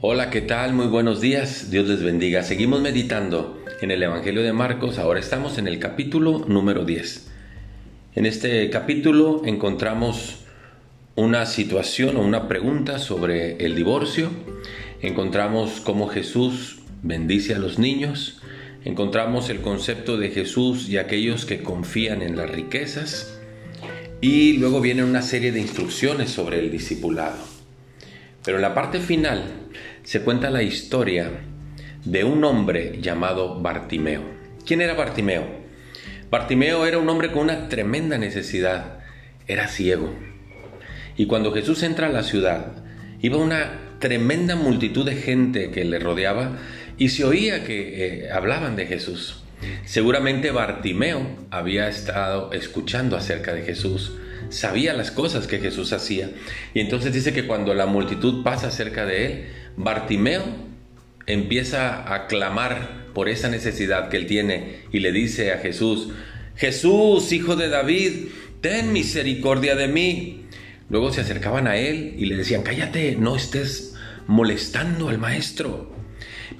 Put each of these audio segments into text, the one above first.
Hola, ¿qué tal? Muy buenos días. Dios les bendiga. Seguimos meditando en el Evangelio de Marcos. Ahora estamos en el capítulo número 10. En este capítulo encontramos una situación o una pregunta sobre el divorcio. Encontramos cómo Jesús bendice a los niños. Encontramos el concepto de Jesús y aquellos que confían en las riquezas. Y luego viene una serie de instrucciones sobre el discipulado. Pero en la parte final se cuenta la historia de un hombre llamado Bartimeo. ¿Quién era Bartimeo? Bartimeo era un hombre con una tremenda necesidad. Era ciego. Y cuando Jesús entra a la ciudad, iba una tremenda multitud de gente que le rodeaba y se oía que eh, hablaban de Jesús. Seguramente Bartimeo había estado escuchando acerca de Jesús, sabía las cosas que Jesús hacía. Y entonces dice que cuando la multitud pasa cerca de él, Bartimeo empieza a clamar por esa necesidad que él tiene y le dice a Jesús, Jesús, hijo de David, ten misericordia de mí. Luego se acercaban a él y le decían, cállate, no estés molestando al maestro.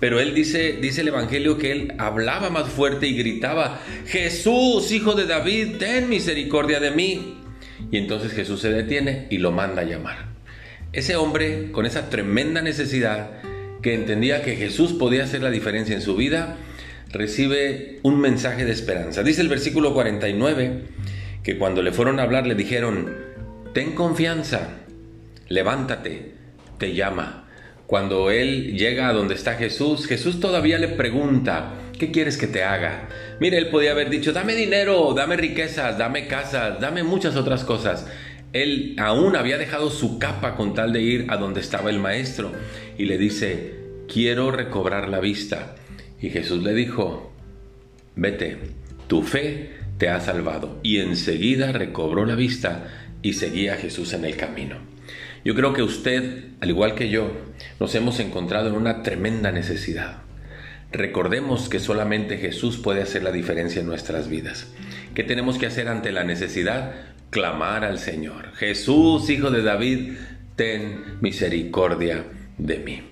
Pero él dice, dice el Evangelio que él hablaba más fuerte y gritaba, Jesús, hijo de David, ten misericordia de mí. Y entonces Jesús se detiene y lo manda a llamar. Ese hombre, con esa tremenda necesidad, que entendía que Jesús podía hacer la diferencia en su vida, recibe un mensaje de esperanza. Dice el versículo 49 que cuando le fueron a hablar le dijeron, ten confianza, levántate, te llama. Cuando él llega a donde está Jesús, Jesús todavía le pregunta, ¿qué quieres que te haga? Mire, él podía haber dicho, dame dinero, dame riquezas, dame casas, dame muchas otras cosas. Él aún había dejado su capa con tal de ir a donde estaba el maestro y le dice, quiero recobrar la vista. Y Jesús le dijo, vete, tu fe te ha salvado. Y enseguida recobró la vista y seguía a Jesús en el camino. Yo creo que usted, al igual que yo, nos hemos encontrado en una tremenda necesidad. Recordemos que solamente Jesús puede hacer la diferencia en nuestras vidas. ¿Qué tenemos que hacer ante la necesidad? Clamar al Señor. Jesús, Hijo de David, ten misericordia de mí.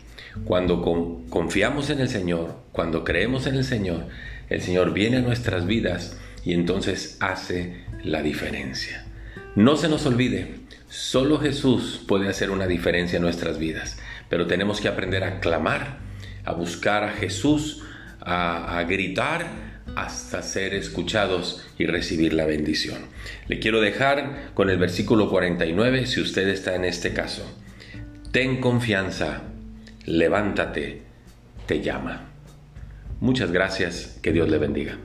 Cuando confiamos en el Señor, cuando creemos en el Señor, el Señor viene a nuestras vidas y entonces hace la diferencia. No se nos olvide, Solo Jesús puede hacer una diferencia en nuestras vidas, pero tenemos que aprender a clamar, a buscar a Jesús, a, gritar hasta ser escuchados y recibir la bendición. Le quiero dejar con el versículo 49 si usted está en este caso. Ten confianza, levántate, te llama. Muchas gracias, que Dios le bendiga.